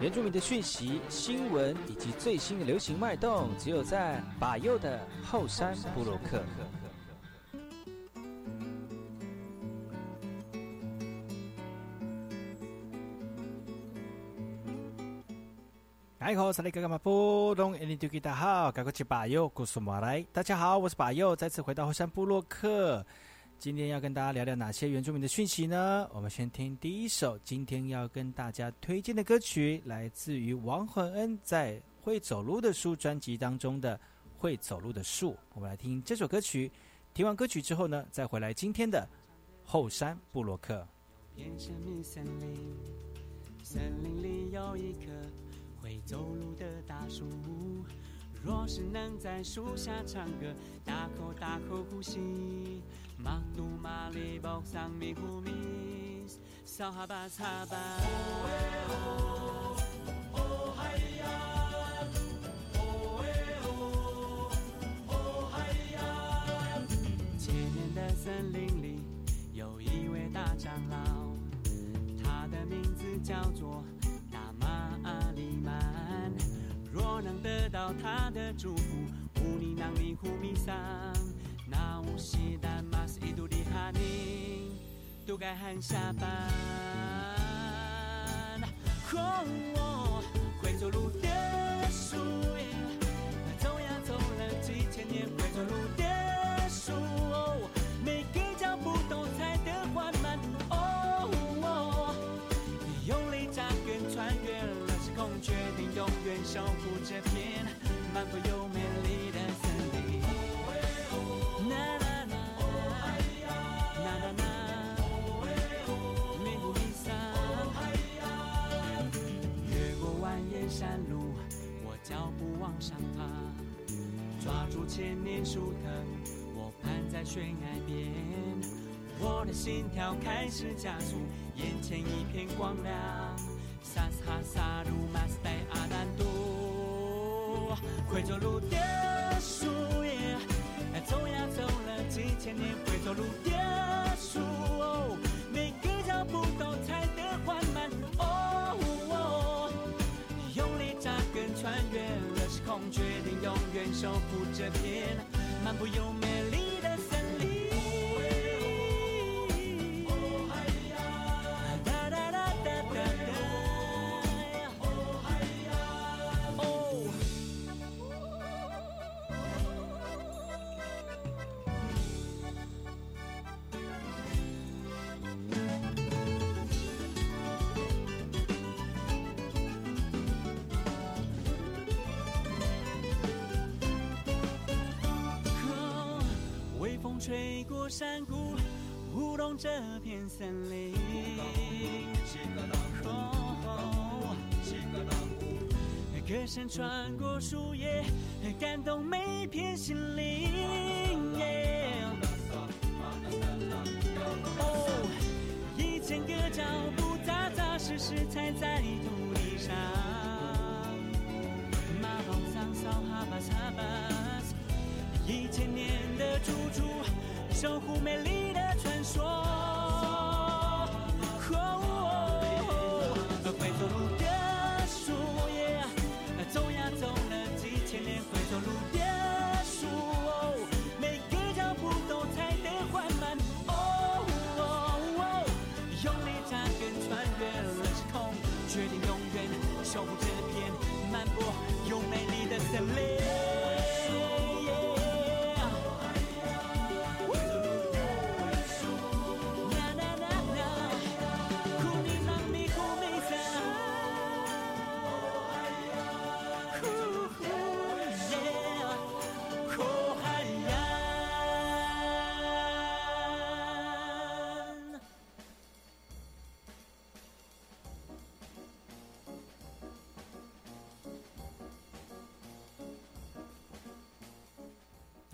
原住民的讯息、新闻以及最新的流行脉动，只有在把右的后山部落克。哎，好，萨利格格马布隆，印尼土著大好，赶快去把右，古苏马来。大家好，我是把右，再次回到后山部落克。今天要跟大家聊聊哪些原住民的讯息呢？我们先听第一首，今天要跟大家推荐的歌曲，来自于王混恩在《会走路的树》专辑当中的《会走路的树》。我们来听这首歌曲。听完歌曲之后呢，再回来今天的后山部落克。森林里有一棵。会走路的大树，若是能在树下唱歌，大口大口呼吸，马杜马里宝桑米呼米，扫哈巴擦巴。哦哎哦，哦嗨呀，哦哎哦，哦嗨呀。千年的森林里有一位大长老，他的名字叫做大马里曼。若能得到他的祝福，乌尼囊尼呼米桑，那乌西丹马斯伊杜里哈尼，都该喊下班。哦，会走路的树，脚步往上爬，抓住千年树藤，我攀在悬崖边，我的心跳开始加速，眼前一片光亮，萨哈萨鲁马斯代阿南都。会走路的树叶，走呀走了几千年。会走路守护这片漫步又美丽。吹过山谷，舞动这片森林。歌声穿过树叶，感动每片心灵。哦，一千个脚步扎扎实实踩在土地上。马宝桑扫哈巴擦巴，一千年的猪猪。守护美丽的传说。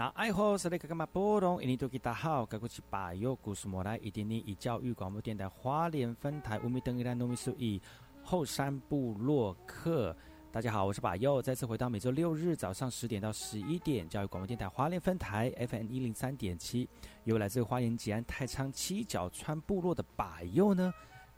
那爱好是那个干嘛波动？印尼多吉大好，该过去把右故事莫来，一点点以教育广播电台花莲分台乌米登伊兰糯米苏以后山部落客。大家好，我是把右，再次回到每周六日早上十点到十一点，教育广播电台花莲分台 FM 一零三点七，由来自花莲吉安太仓七角川部落的把右呢，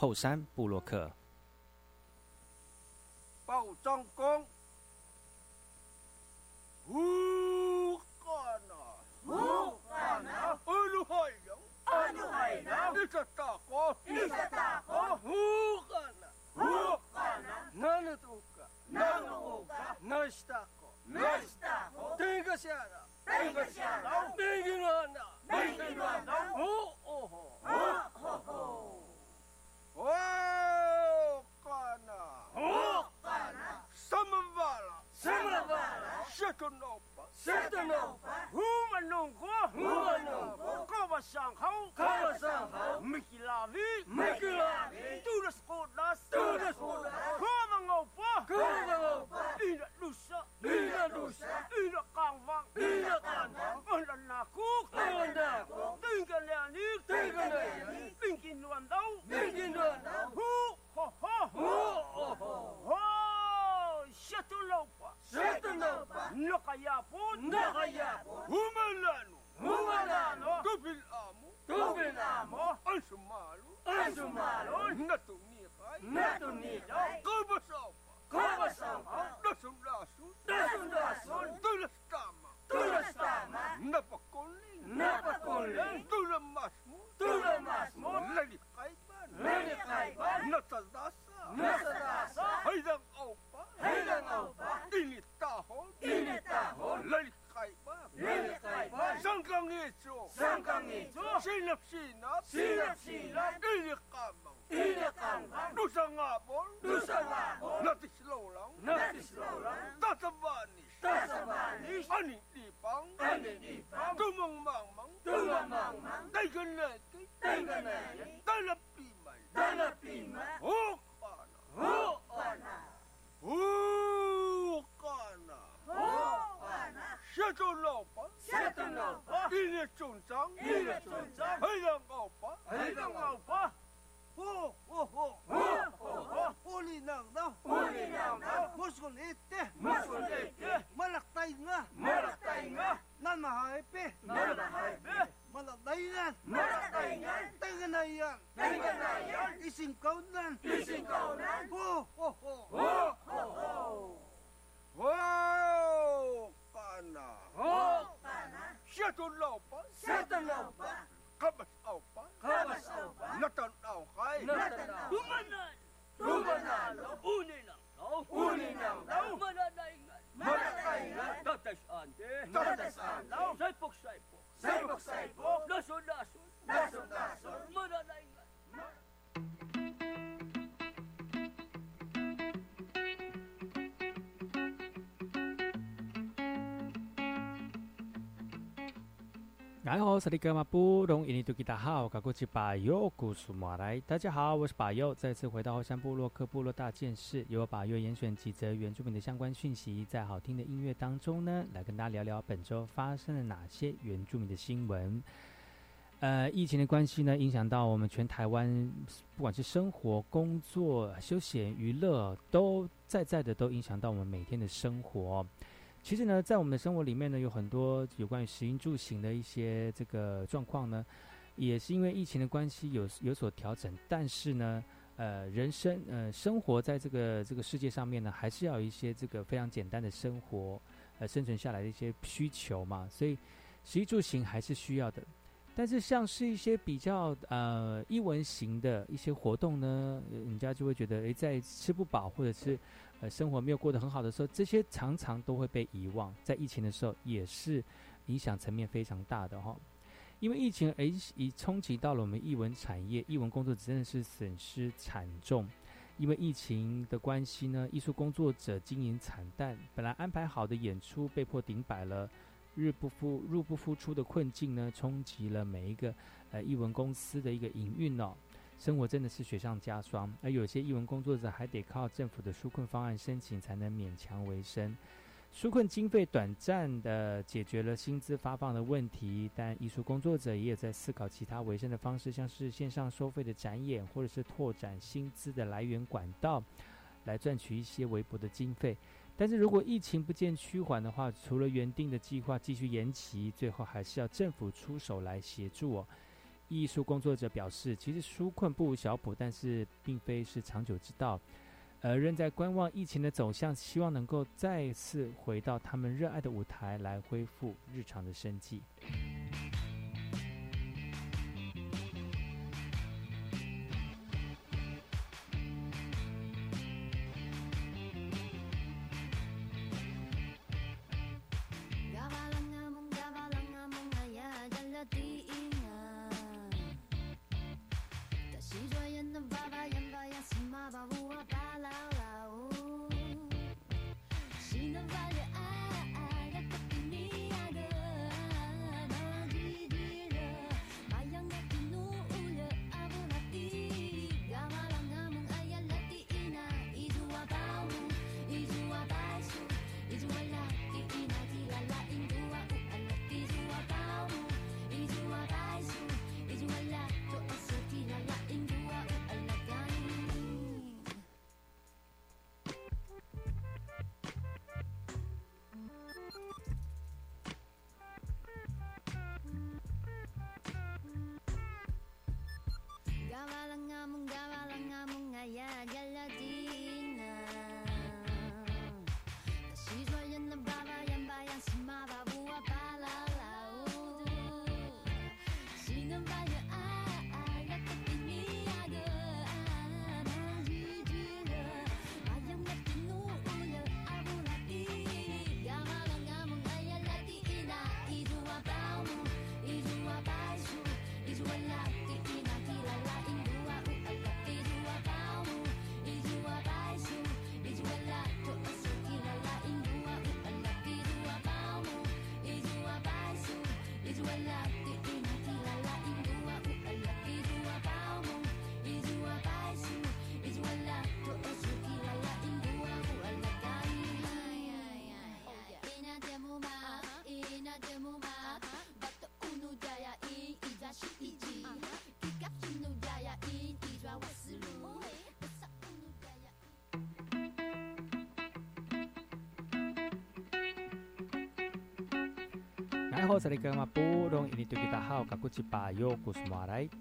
后山布洛克。报装工，洋，洋，哦哦吼，哦吼吼。Hokana. Hokana. Samavala. Samavala. Shekanopa. Shekanopa. Humanongo. Humanongo. Kova Shanghao. Kova Shanghao. Mikilavi. Mikilavi. Tunas Kodas. Kodas. Kung opa! Kung opa! Ina lusa! Ina lusa! Ina kangvang! Ina kangvang! Ina nakuk! Ina nakuk! Tinggal leanik! Tinggal leanik! Mingkin luan daw! Mingkin luan daw! Hu! Ho! Ho! Hu! Ho! Ho! Ho! Shatun opa! Shatun opa! Nakayapon! Nakayapon! Nakash an. Nakash an. Saipok saipok. Saipok. Nasun nasun. Nasun nasun. Manan 然后是那个嘛，不懂印尼土吉达好，赶过去把右古苏马来。大家好，我是把右，再次回到后山部落克部落大件事，由我把右严选几则原住民的相关讯息，在好听的音乐当中呢，来跟大家聊聊本周发生了哪些原住民的新闻。呃，疫情的关系呢，影响到我们全台湾，不管是生活、工作、休闲、娱乐，都在在的都影响到我们每天的生活。其实呢，在我们的生活里面呢，有很多有关于食衣住行的一些这个状况呢，也是因为疫情的关系有有所调整。但是呢，呃，人生呃生活在这个这个世界上面呢，还是要有一些这个非常简单的生活，呃，生存下来的一些需求嘛。所以食衣住行还是需要的。但是像是一些比较呃一文型的一些活动呢，人家就会觉得，诶，在吃不饱或者是。呃，生活没有过得很好的时候，这些常常都会被遗忘。在疫情的时候，也是影响层面非常大的哈。因为疫情而已冲击到了我们艺文产业，艺文工作真的是损失惨重。因为疫情的关系呢，艺术工作者经营惨淡，本来安排好的演出被迫顶摆了，日不复入不敷出的困境呢，冲击了每一个呃艺文公司的一个营运哦，生活真的是雪上加霜。而有些艺文工作者还得靠政府的纾困方案申请，才能勉强为生。纾困经费短暂的解决了薪资发放的问题，但艺术工作者也有在思考其他维生的方式，像是线上收费的展演，或者是拓展薪资的来源管道，来赚取一些微薄的经费。但是如果疫情不见趋缓的话，除了原定的计划继续延期，最后还是要政府出手来协助哦。艺术工作者表示，其实纾困不如小补，但是并非是长久之道。而仍在观望疫情的走向，希望能够再次回到他们热爱的舞台，来恢复日常的生计。大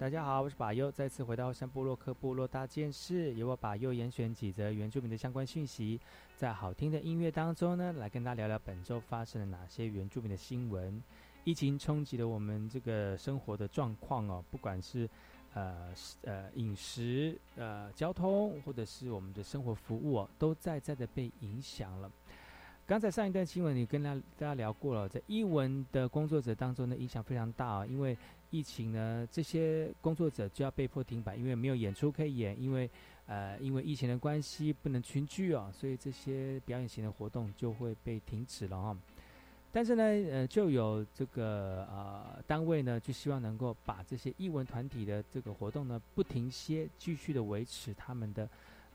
家好，我是巴佑，再次回到山部落克部落大件事，由我巴佑严选几则原住民的相关讯息，在好听的音乐当中呢，来跟大家聊聊本周发生了哪些原住民的新闻。疫情冲击了我们这个生活的状况哦，不管是呃呃饮食、呃交通，或者是我们的生活服务哦，都在在的被影响了。刚才上一段新闻，你跟大大家聊过了，在译文的工作者当中呢，影响非常大啊。因为疫情呢，这些工作者就要被迫停摆，因为没有演出可以演，因为呃，因为疫情的关系不能群聚啊，所以这些表演型的活动就会被停止了哈。但是呢，呃，就有这个呃单位呢，就希望能够把这些译文团体的这个活动呢，不停歇，继续的维持他们的。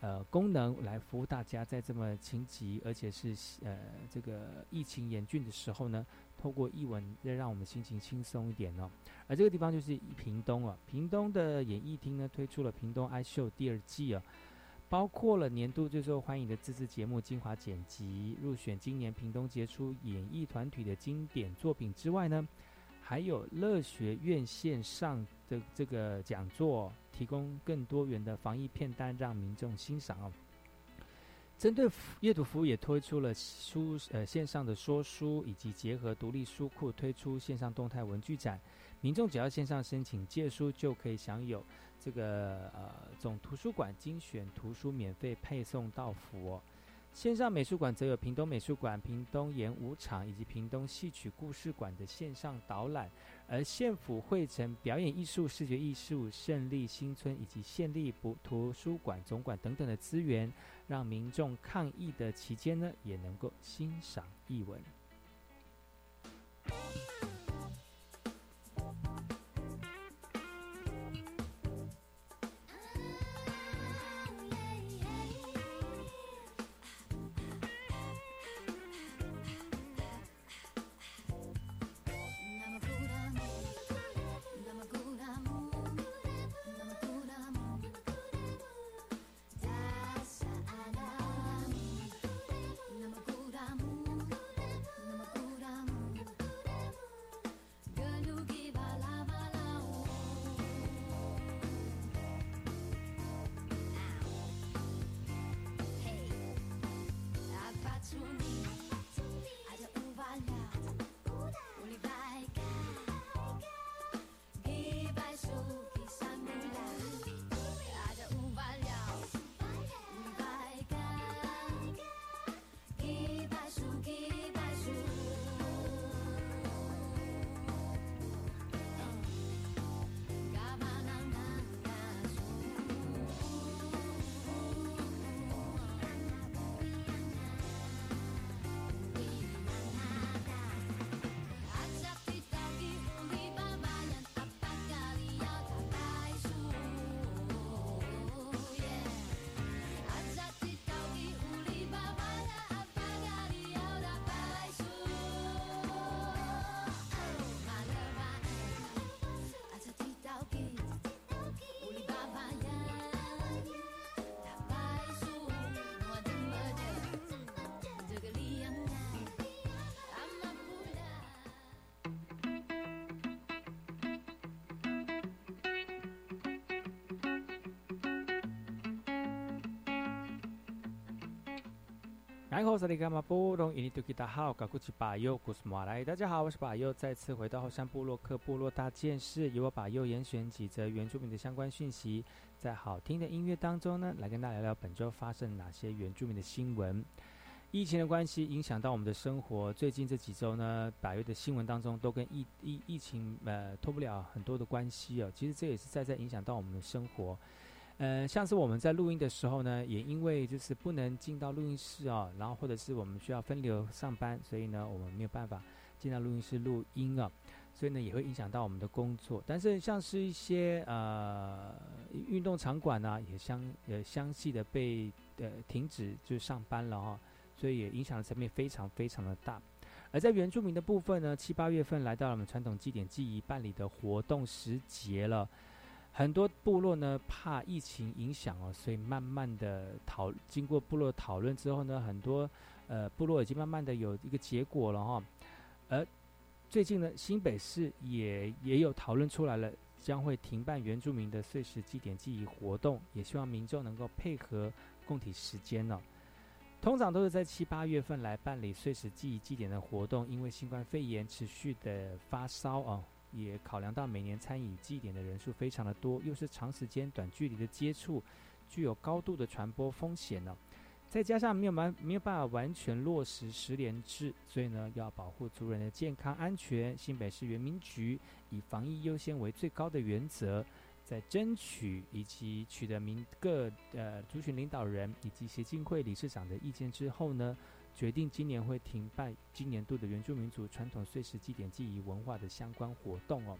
呃，功能来服务大家，在这么情急而且是呃这个疫情严峻的时候呢，透过译文再让我们心情轻松一点哦。而这个地方就是屏东啊，屏东的演艺厅呢推出了屏东爱秀第二季啊，包括了年度最受欢迎的自制节目精华剪辑，入选今年屏东杰出演艺团体的经典作品之外呢，还有乐学院线上的这个讲座。提供更多元的防疫片单让民众欣赏。针对阅读服务也推出了书呃线上的说书，以及结合独立书库推出线上动态文具展。民众只要线上申请借书，就可以享有这个呃总图书馆精选图书免费配送到府哦。线上美术馆则有屏东美术馆、屏东演武场以及屏东戏曲故事馆的线上导览，而县府汇成表演艺术、视觉艺术、胜利新村以及县立图图书馆总馆等等的资源，让民众抗疫的期间呢，也能够欣赏艺文。大家好，我是巴佑，再次回到后山部落克部落大件事，由我巴佑严选几则原住民的相关讯息，在好听的音乐当中呢，来跟大家聊聊本周发生哪些原住民的新闻。疫情的关系影响到我们的生活，最近这几周呢，百月的新闻当中都跟疫疫疫情呃脱不了很多的关系哦。其实这也是在在影响到我们的生活。呃，像是我们在录音的时候呢，也因为就是不能进到录音室啊，然后或者是我们需要分流上班，所以呢，我们没有办法进到录音室录音啊，所以呢，也会影响到我们的工作。但是像是一些呃运动场馆呢，也相也相继的被呃停止就上班了哈，所以也影响的层面非常非常的大。而在原住民的部分呢，七八月份来到了我们传统祭典记忆办理的活动时节了。很多部落呢怕疫情影响哦，所以慢慢的讨经过部落讨论之后呢，很多呃部落已经慢慢的有一个结果了哈。而最近呢，新北市也也有讨论出来了，将会停办原住民的碎石祭典记忆活动，也希望民众能够配合供体时间呢。通常都是在七八月份来办理碎石记忆祭典的活动，因为新冠肺炎持续的发烧啊。也考量到每年参与祭典的人数非常的多，又是长时间短距离的接触，具有高度的传播风险呢。再加上没有完没有办法完全落实十连制，所以呢要保护族人的健康安全。新北市原民局以防疫优先为最高的原则，在争取以及取得民各呃族群领导人以及协进会理事长的意见之后呢。决定今年会停办今年度的原住民族传统碎石祭典记忆文化的相关活动哦。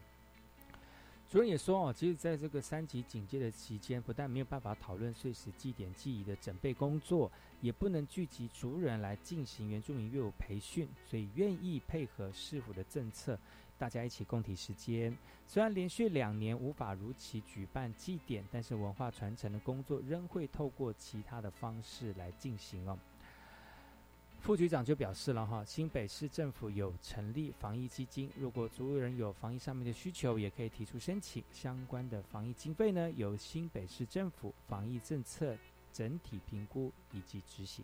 主任也说哦，其实在这个三级警戒的期间，不但没有办法讨论碎石祭典记忆的准备工作，也不能聚集族人来进行原住民乐舞培训，所以愿意配合市府的政策，大家一起共体时间。虽然连续两年无法如期举办祭典，但是文化传承的工作仍会透过其他的方式来进行哦。副局长就表示了哈，新北市政府有成立防疫基金，如果族人有防疫上面的需求，也可以提出申请。相关的防疫经费呢，由新北市政府防疫政策整体评估以及执行。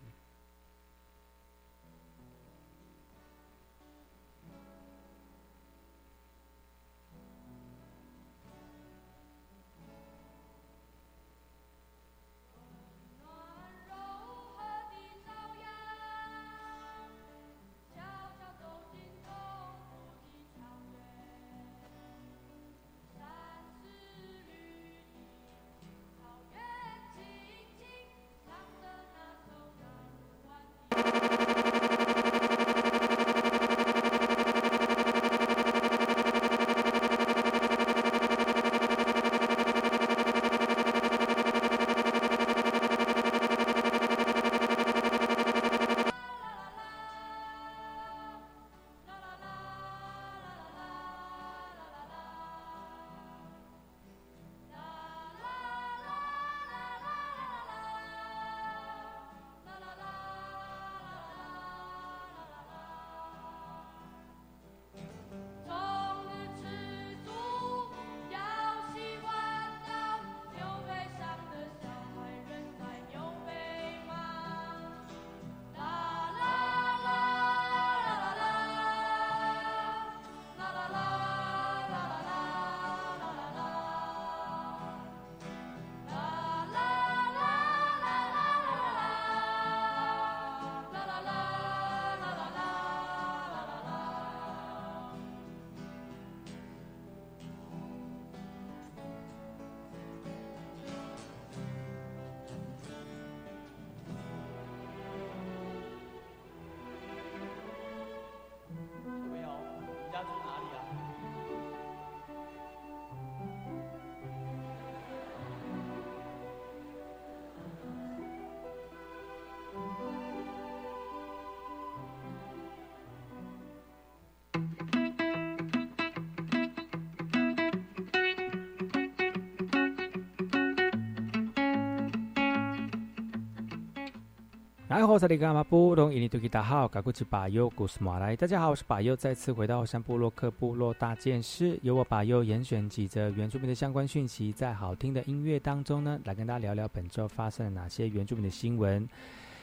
然后，萨利伽马布隆伊尼图吉达好，嘎古奇巴尤古斯马来。大家好，我是巴尤，再次回到后山部落克部落大件事，由我巴尤严选几则原住民的相关讯息，在好听的音乐当中呢，来跟大家聊聊本周发生了哪些原住民的新闻。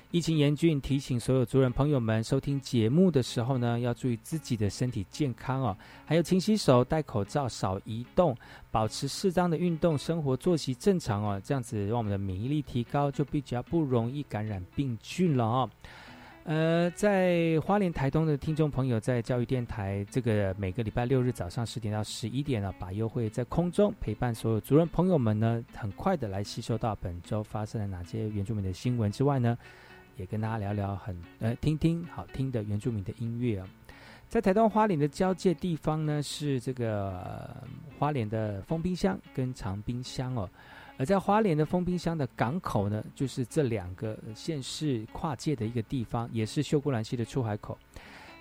疫情严峻，提醒所有族人朋友们，收听节目的时候呢，要注意自己的身体健康哦，还有勤洗手、戴口罩、少移动，保持适当的运动，生活作息正常哦，这样子让我们的免疫力提高，就比较不容易感染病菌了哦。呃，在花莲台东的听众朋友，在教育电台这个每个礼拜六日早上十点到十一点呢，把优惠在空中陪伴所有族人朋友们呢，很快的来吸收到本周发生了哪些原住民的新闻之外呢。也跟大家聊聊很呃听听好听的原住民的音乐啊，在台东花莲的交界地方呢，是这个花莲的封冰箱跟长冰箱哦，而在花莲的封冰箱的港口呢，就是这两个县市跨界的一个地方，也是秀姑兰溪的出海口。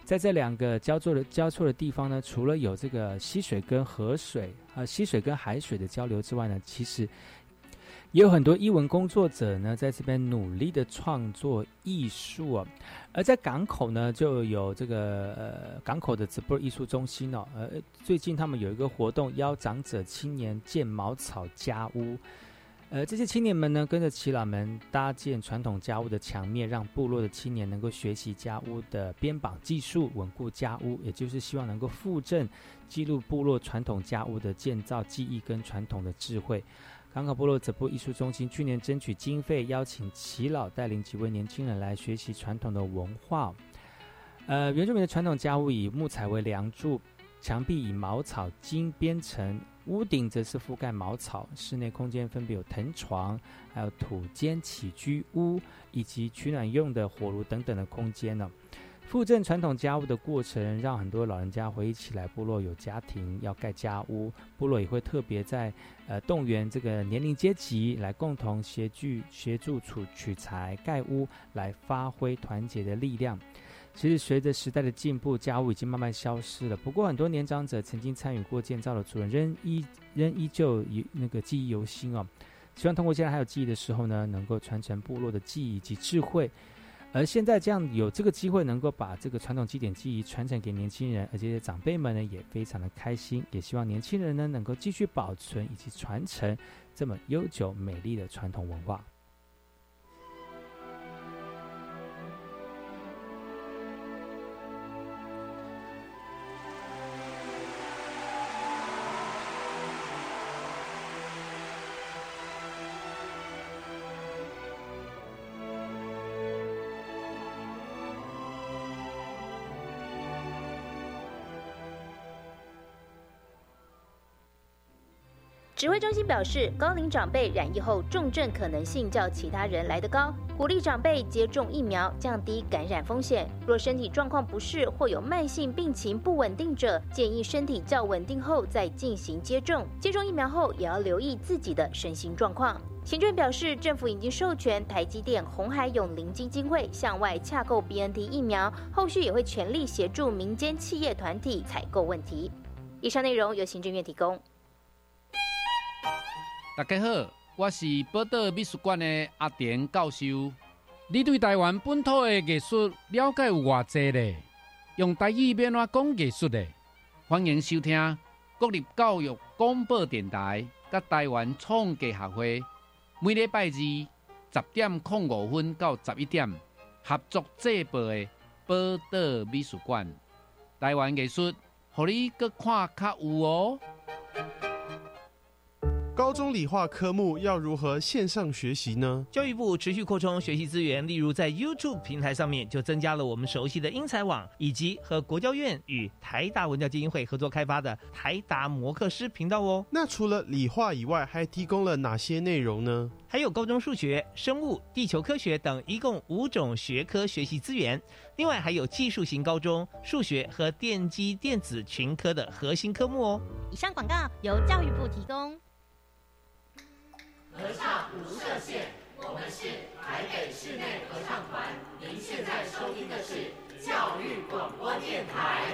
在这两个交错的交错的地方呢，除了有这个溪水跟河水啊，溪水跟海水的交流之外呢，其实。也有很多译文工作者呢，在这边努力的创作艺术啊，而在港口呢，就有这个呃港口的直播艺术中心哦，呃，最近他们有一个活动，邀长者青年建茅草家屋，呃，这些青年们呢，跟着耆老们搭建传统家屋的墙面，让部落的青年能够学习家屋的编绑技术，稳固家屋，也就是希望能够复振记录部落传统家屋的建造技艺跟传统的智慧。港口部落这部艺术中心去年争取经费，邀请耆老带领几位年轻人来学习传统的文化。呃，原住民的传统家屋以木材为梁柱，墙壁以茅草精编成，屋顶则是覆盖茅草。室内空间分别有藤床，还有土间起居屋，以及取暖用的火炉等等的空间呢。复振传统家务的过程，让很多老人家回忆起来，部落有家庭要盖家屋，部落也会特别在呃动员这个年龄阶级来共同协助协助取取材盖屋，来发挥团结的力量。其实随着时代的进步，家务已经慢慢消失了。不过很多年长者曾经参与过建造的主人，仍依仍依旧以那个记忆犹新哦。希望通过现在还有记忆的时候呢，能够传承部落的记忆及智慧。而现在这样有这个机会，能够把这个传统祭典技艺传承给年轻人，而且长辈们呢也非常的开心，也希望年轻人呢能够继续保存以及传承这么悠久美丽的传统文化。挥中心表示，高龄长辈染疫后重症可能性较其他人来得高，鼓励长辈接种疫苗，降低感染风险。若身体状况不适或有慢性病情不稳定者，建议身体较稳定后再进行接种。接种疫苗后，也要留意自己的身心状况。行政表示，政府已经授权台积电、红海永龄基金会向外洽购 BNT 疫苗，后续也会全力协助民间企业团体采购问题。以上内容由行政院提供。大家好，我是宝岛美术馆的阿田教授。你对台湾本土的艺术了解有偌济呢？用台语变怎讲艺术的？欢迎收听国立教育广播电台甲台湾创艺学会每礼拜二十点零五分到十一点合作制播的《宝岛美术馆》台湾艺术，互你搁看较有哦。高中理化科目要如何线上学习呢？教育部持续扩充学习资源，例如在 YouTube 平台上面就增加了我们熟悉的英才网，以及和国教院与台达文教基金会合作开发的台达摩课师频道哦。那除了理化以外，还提供了哪些内容呢？还有高中数学、生物、地球科学等一共五种学科学习资源，另外还有技术型高中数学和电机电子群科的核心科目哦。以上广告由教育部提供。合唱不设限我们是台北室内合唱团您现在收听的是教育广播电台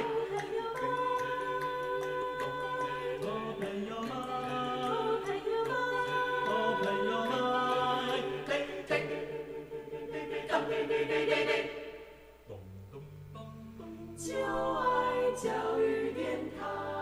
就爱教育电台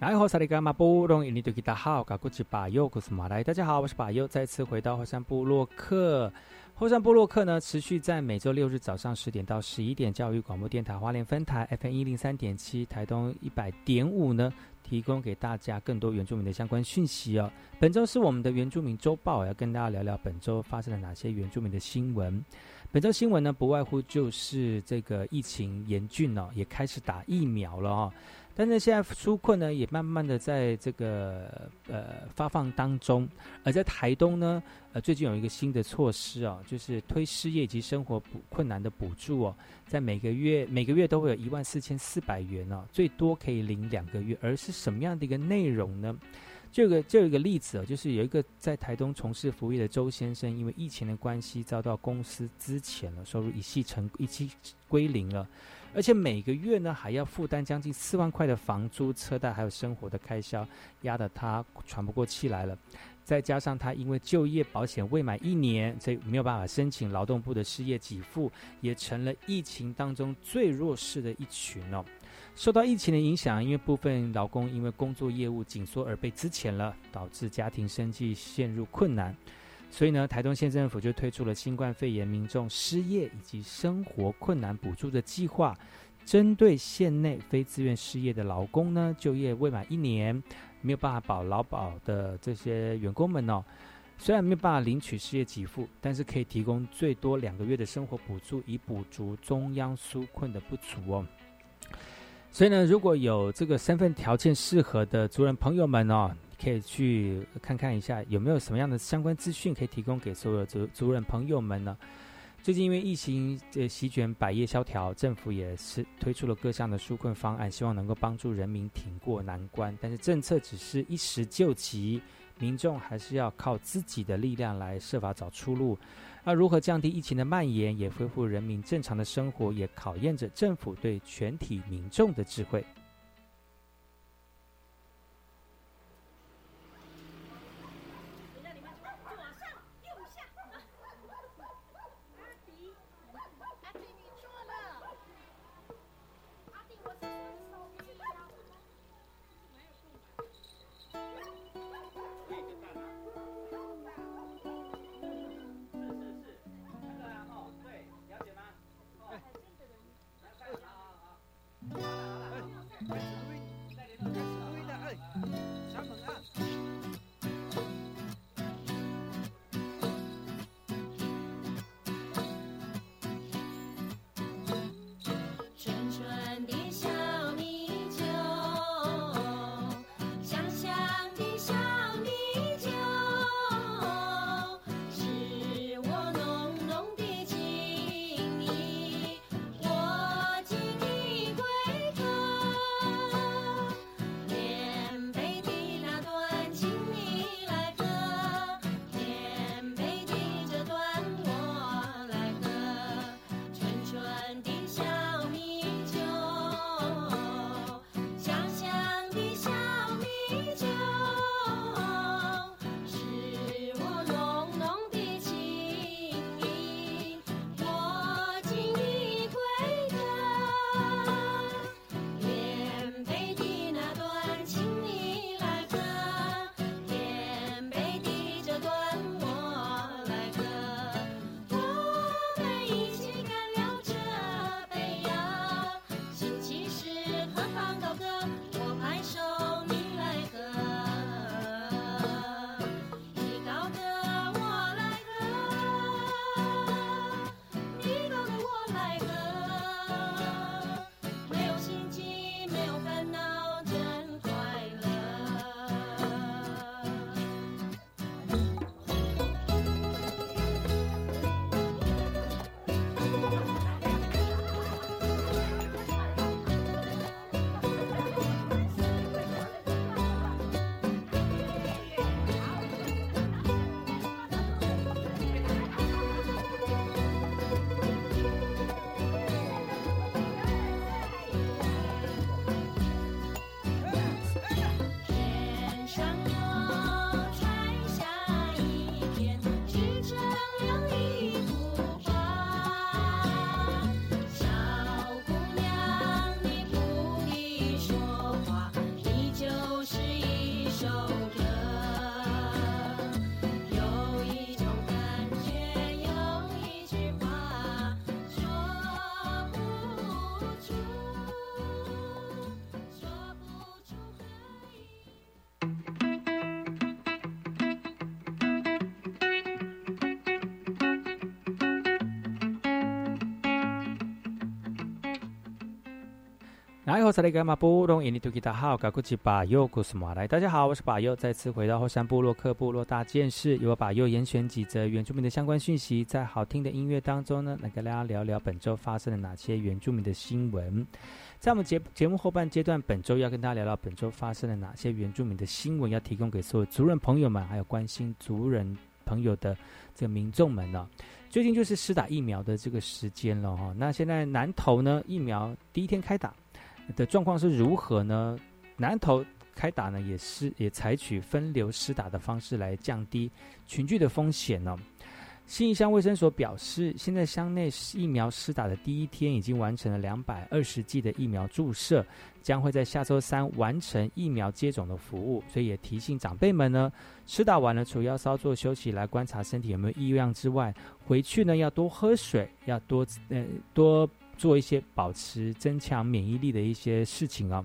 哎，好，萨利甘马布隆伊尼多吉达好，嘎古吉巴尤古斯马来，大家好，我是巴尤，再次回到后山部落克。后山部落克呢，持续在每周六日早上十点到十一点，教育广播电台花莲分台 FM 一零三点七，台东一百点五呢，提供给大家更多原住民的相关讯息哦。本周是我们的原住民周报，要跟大家聊聊本周发生了哪些原住民的新闻。本周新闻呢，不外乎就是这个疫情严峻哦，也开始打疫苗了哦。但是现在纾困呢，也慢慢的在这个呃发放当中。而在台东呢，呃，最近有一个新的措施哦，就是推失业及生活补困难的补助哦，在每个月每个月都会有一万四千四百元哦，最多可以领两个月。而是什么样的一个内容呢？这个就有一个例子哦，就是有一个在台东从事服务业的周先生，因为疫情的关系遭到公司资遣了，收入一系成一系归零了。而且每个月呢，还要负担将近四万块的房租、车贷，还有生活的开销，压得他喘不过气来了。再加上他因为就业保险未满一年，所以没有办法申请劳动部的失业给付，也成了疫情当中最弱势的一群哦。受到疫情的影响，因为部分劳工因为工作业务紧缩而被资遣了，导致家庭生计陷入困难。所以呢，台东县政府就推出了新冠肺炎民众失业以及生活困难补助的计划，针对县内非自愿失业的劳工呢，就业未满一年没有办法保劳保的这些员工们哦，虽然没有办法领取失业给付，但是可以提供最多两个月的生活补助，以补足中央纾困的不足哦。所以呢，如果有这个身份条件适合的族人朋友们哦，可以去看看一下有没有什么样的相关资讯可以提供给所有族族人朋友们呢？最近因为疫情呃席卷百业萧条，政府也是推出了各项的纾困方案，希望能够帮助人民挺过难关。但是政策只是一时救急，民众还是要靠自己的力量来设法找出路。那如何降低疫情的蔓延，也恢复人民正常的生活，也考验着政府对全体民众的智慧。来，好，萨利格马布隆印尼土吉达好，嘎古吉巴尤古斯马来，大家好，我是巴尤，再次回到后山部落克部落大件事，由我巴尤严选几则原住民的相关讯息，在好听的音乐当中呢，来跟大家聊聊本周发生了哪些原住民的新闻。在我们节节目后半阶段，本周要跟大家聊聊本周发生了哪些原住民的新闻，要提供给所有族人朋友们，还有关心族人朋友的这个民众们呢。最近就是施打疫苗的这个时间了哈，那现在南投呢，疫苗第一天开打。的状况是如何呢？南投开打呢，也是也采取分流施打的方式来降低群聚的风险呢。新义乡卫生所表示，现在乡内疫苗施打的第一天已经完成了两百二十剂的疫苗注射，将会在下周三完成疫苗接种的服务。所以也提醒长辈们呢，施打完了，除要稍作休息来观察身体有没有异样之外，回去呢要多喝水，要多呃多。做一些保持增强免疫力的一些事情啊。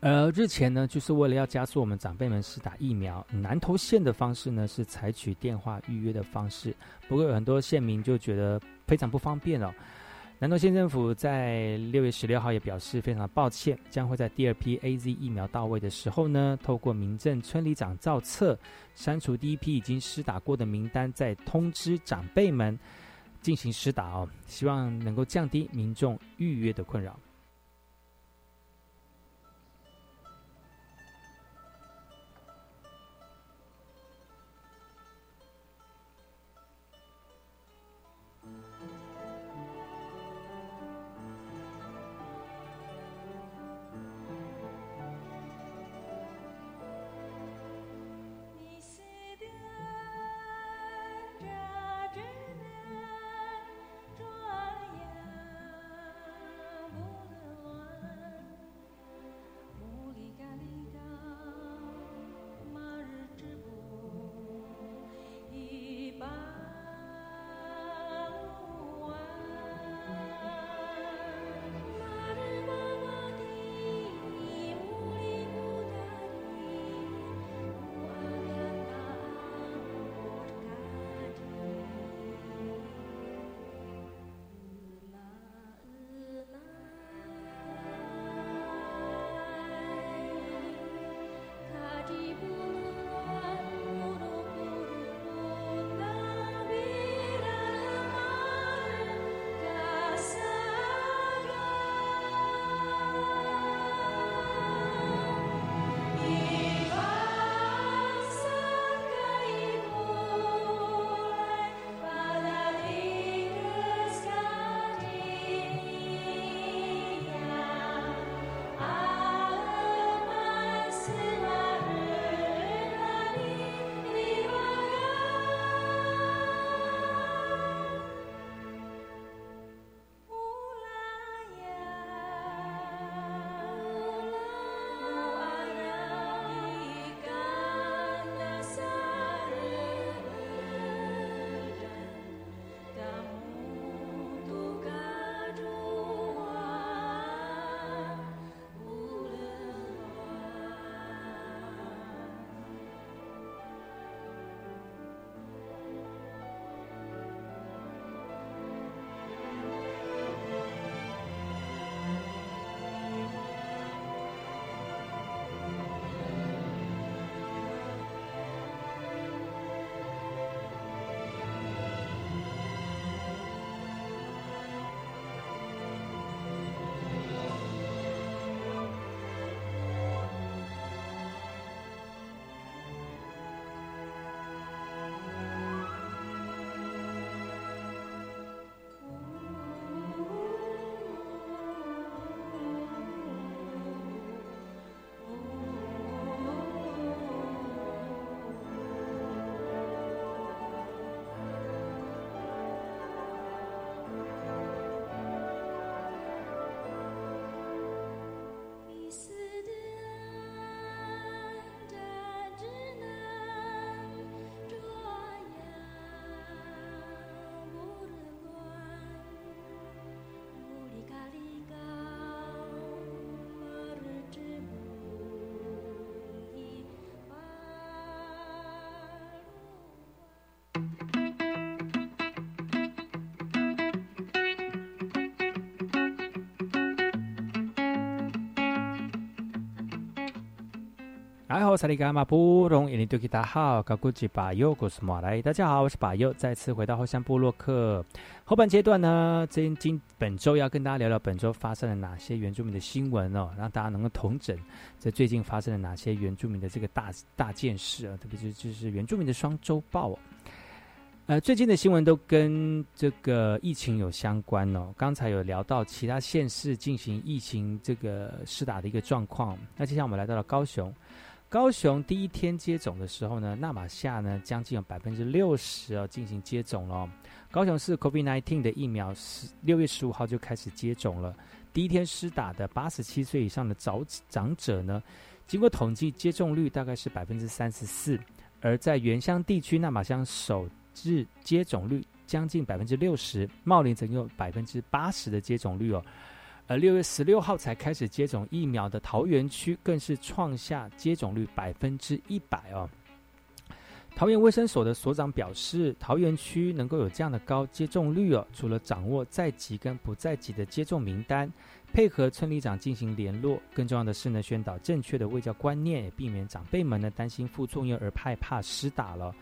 呃，日前呢，就是为了要加速我们长辈们施打疫苗，南投县的方式呢是采取电话预约的方式，不过有很多县民就觉得非常不方便哦。南投县政府在六月十六号也表示非常抱歉，将会在第二批 A Z 疫苗到位的时候呢，透过民政村里长造册，删除第一批已经施打过的名单，再通知长辈们进行施打哦，希望能够降低民众预约的困扰。哎好，萨利伽马布隆，印尼多吉达好，高古吉巴尤古斯马来，大家好，我是巴尤，再次回到后山部落克。后半阶段呢，今今本周要跟大家聊聊本周发生了哪些原住民的新闻哦，让大家能够同整在最近发生了哪些原住民的这个大大件事啊，特别是就是原住民的双周报。呃，最近的新闻都跟这个疫情有相关哦。刚才有聊到其他县市进行疫情这个施打的一个状况，那接下来我们来到了高雄。高雄第一天接种的时候呢，纳马夏呢将近有百分之六十哦进行接种了。高雄市 COVID-19 的疫苗是六月十五号就开始接种了。第一天施打的八十七岁以上的长长者呢，经过统计接种率大概是百分之三十四。而在原乡地区，纳马乡首日接种率将近百分之六十，茂林则有百分之八十的接种率哦。而六月十六号才开始接种疫苗的桃园区，更是创下接种率百分之一百哦。桃园卫生所的所长表示，桃园区能够有这样的高接种率哦，除了掌握在籍跟不在籍的接种名单，配合村里长进行联络，更重要的是呢，宣导正确的卫教观念，也避免长辈们呢担心副作用而害怕施打了。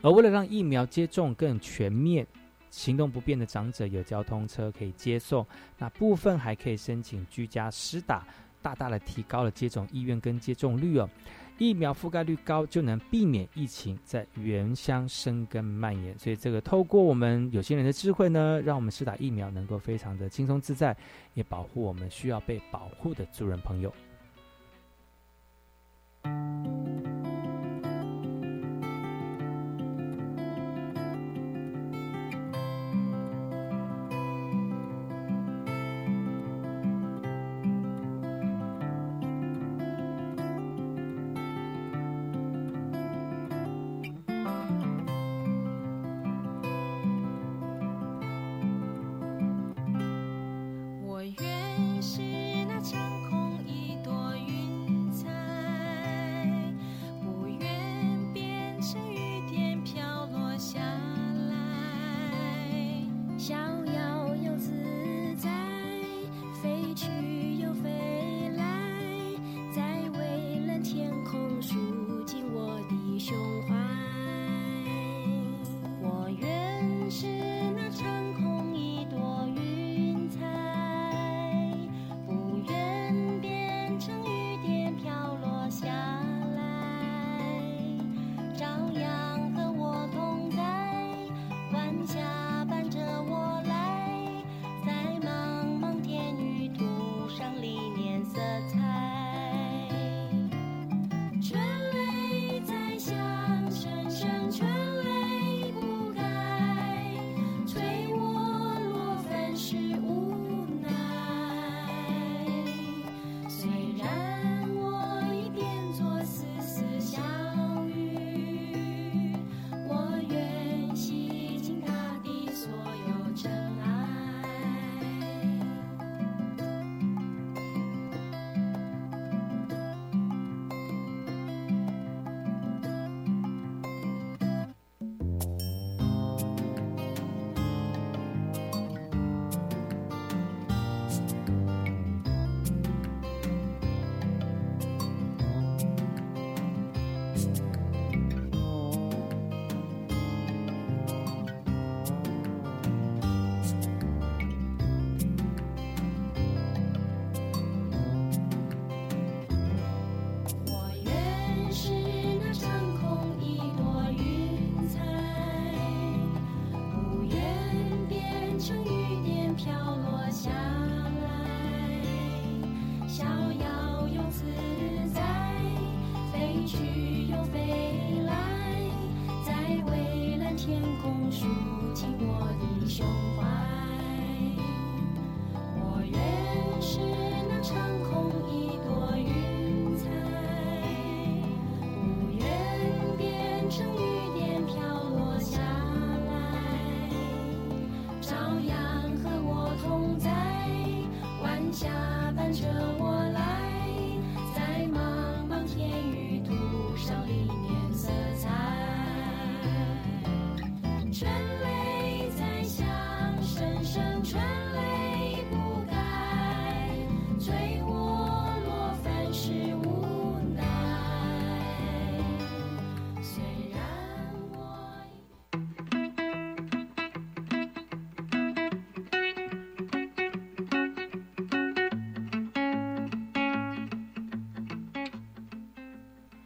而为了让疫苗接种更全面，行动不便的长者有交通车可以接送，那部分还可以申请居家施打，大大的提高了接种意愿跟接种率哦。疫苗覆盖率高，就能避免疫情在原乡生根蔓延。所以，这个透过我们有些人的智慧呢，让我们施打疫苗能够非常的轻松自在，也保护我们需要被保护的族人朋友。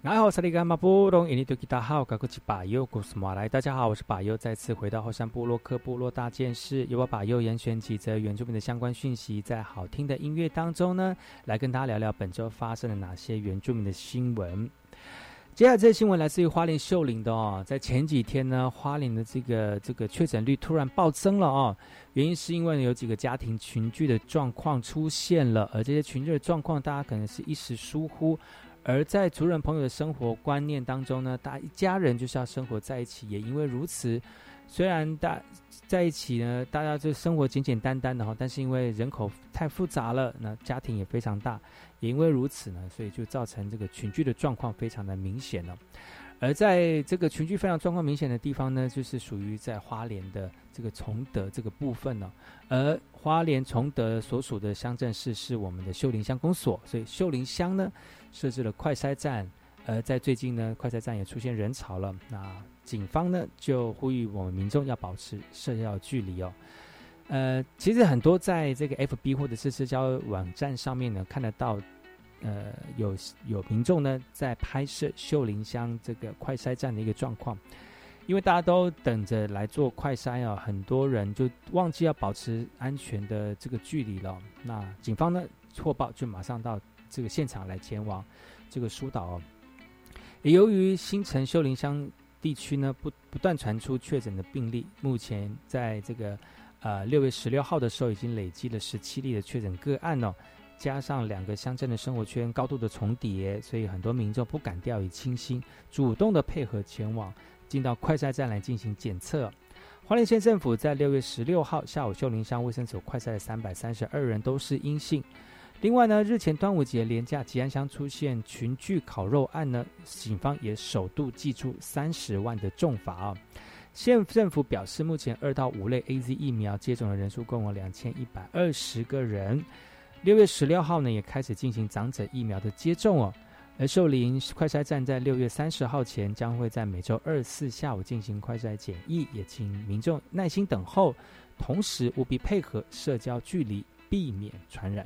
你好，萨利甘马布隆伊尼多吉达好，格古吉巴尤古斯马来，大家好，我是巴尤，再次回到后山部落克部落大件事，由我巴尤严选几则原住民的相关讯息，在好听的音乐当中呢，来跟大家聊聊本周发生了哪些原住民的新闻。接下来这些新闻来自于花莲秀林的哦，在前几天呢，花莲的这个这个确诊率突然暴增了哦，原因是因为有几个家庭群聚的状况出现了，而这些群聚的状况，大家可能是一时疏忽。而在族人朋友的生活观念当中呢，大一家人就是要生活在一起，也因为如此，虽然大在一起呢，大家就生活简简单单的哈，但是因为人口太复杂了，那家庭也非常大，也因为如此呢，所以就造成这个群聚的状况非常的明显了。而在这个群聚非常状况明显的地方呢，就是属于在花莲的这个崇德这个部分呢。而花莲崇德所属的乡镇市是我们的秀林乡公所，所以秀林乡呢设置了快筛站。而在最近呢，快筛站也出现人潮了。那警方呢就呼吁我们民众要保持社交距离哦。呃，其实很多在这个 FB 或者是社交网站上面呢看得到。呃，有有民众呢在拍摄秀林乡这个快筛站的一个状况，因为大家都等着来做快筛啊，很多人就忘记要保持安全的这个距离了。那警方呢错报就马上到这个现场来前往这个疏导。也由于新城秀林乡地区呢不不断传出确诊的病例，目前在这个呃六月十六号的时候已经累积了十七例的确诊个案哦。加上两个乡镇的生活圈高度的重叠，所以很多民众不敢掉以轻心，主动的配合前往进到快筛站来进行检测。花莲县政府在六月十六号下午，秀林乡卫生所快筛的三百三十二人都是阴性。另外呢，日前端午节连假吉安乡出现群聚烤肉案呢，警方也首度寄出三十万的重罚啊。县政府表示，目前二到五类 A Z 疫苗接种的人数共有两千一百二十个人。六月十六号呢，也开始进行长者疫苗的接种哦。而寿林快筛站在六月三十号前将会在每周二四下午进行快筛检疫，也请民众耐心等候，同时务必配合社交距离，避免传染。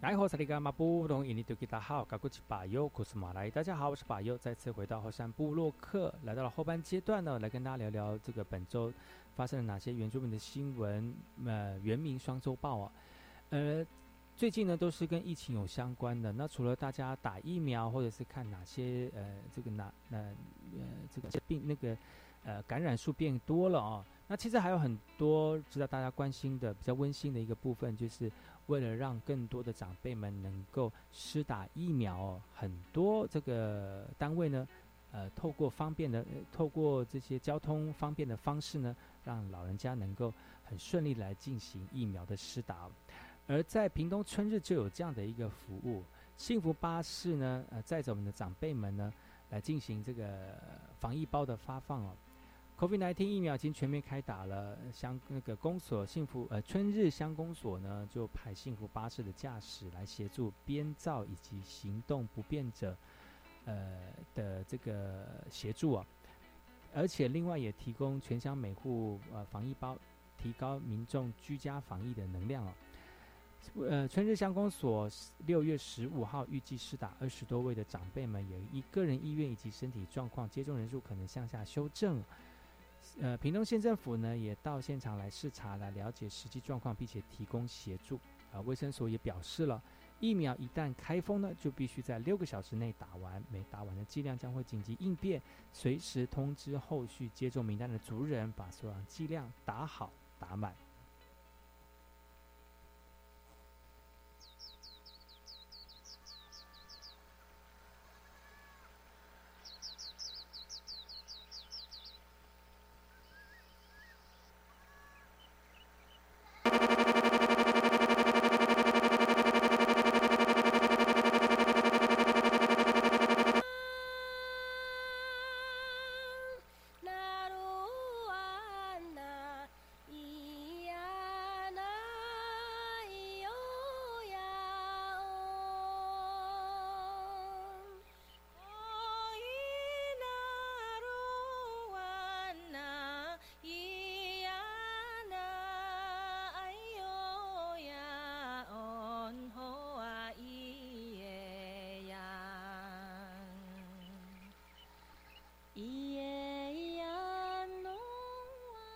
然后萨利伽马布隆印尼多吉达好，嘎古奇巴尤古斯马来，大家好，我是巴尤，再次回到后山部落克，来到了后半阶段呢，来跟大家聊聊这个本周发生了哪些原住民的新闻，呃，原民双周报啊，呃，最近呢都是跟疫情有相关的，那除了大家打疫苗，或者是看哪些呃这个哪呃呃这个病那个呃感染数变多了啊，那其实还有很多值得大家关心的比较温馨的一个部分，就是。为了让更多的长辈们能够施打疫苗哦，很多这个单位呢，呃，透过方便的，透过这些交通方便的方式呢，让老人家能够很顺利来进行疫苗的施打。而在屏东春日就有这样的一个服务，幸福巴士呢，呃，载着我们的长辈们呢，来进行这个防疫包的发放哦。COVID-19 疫苗已经全面开打了，乡那个公所幸福呃春日乡公所呢，就派幸福巴士的驾驶来协助编造以及行动不便者，呃的这个协助啊，而且另外也提供全乡每户呃防疫包，提高民众居家防疫的能量哦。呃，春日乡公所六月十五号预计施打二十多位的长辈们，有一个人意愿以及身体状况，接种人数可能向下修正。呃，屏东县政府呢也到现场来视察，来了解实际状况，并且提供协助。啊，卫生所也表示了，疫苗一旦开封呢，就必须在六个小时内打完，没打完的剂量将会紧急应变，随时通知后续接种名单的族人，把所有剂量打好打满。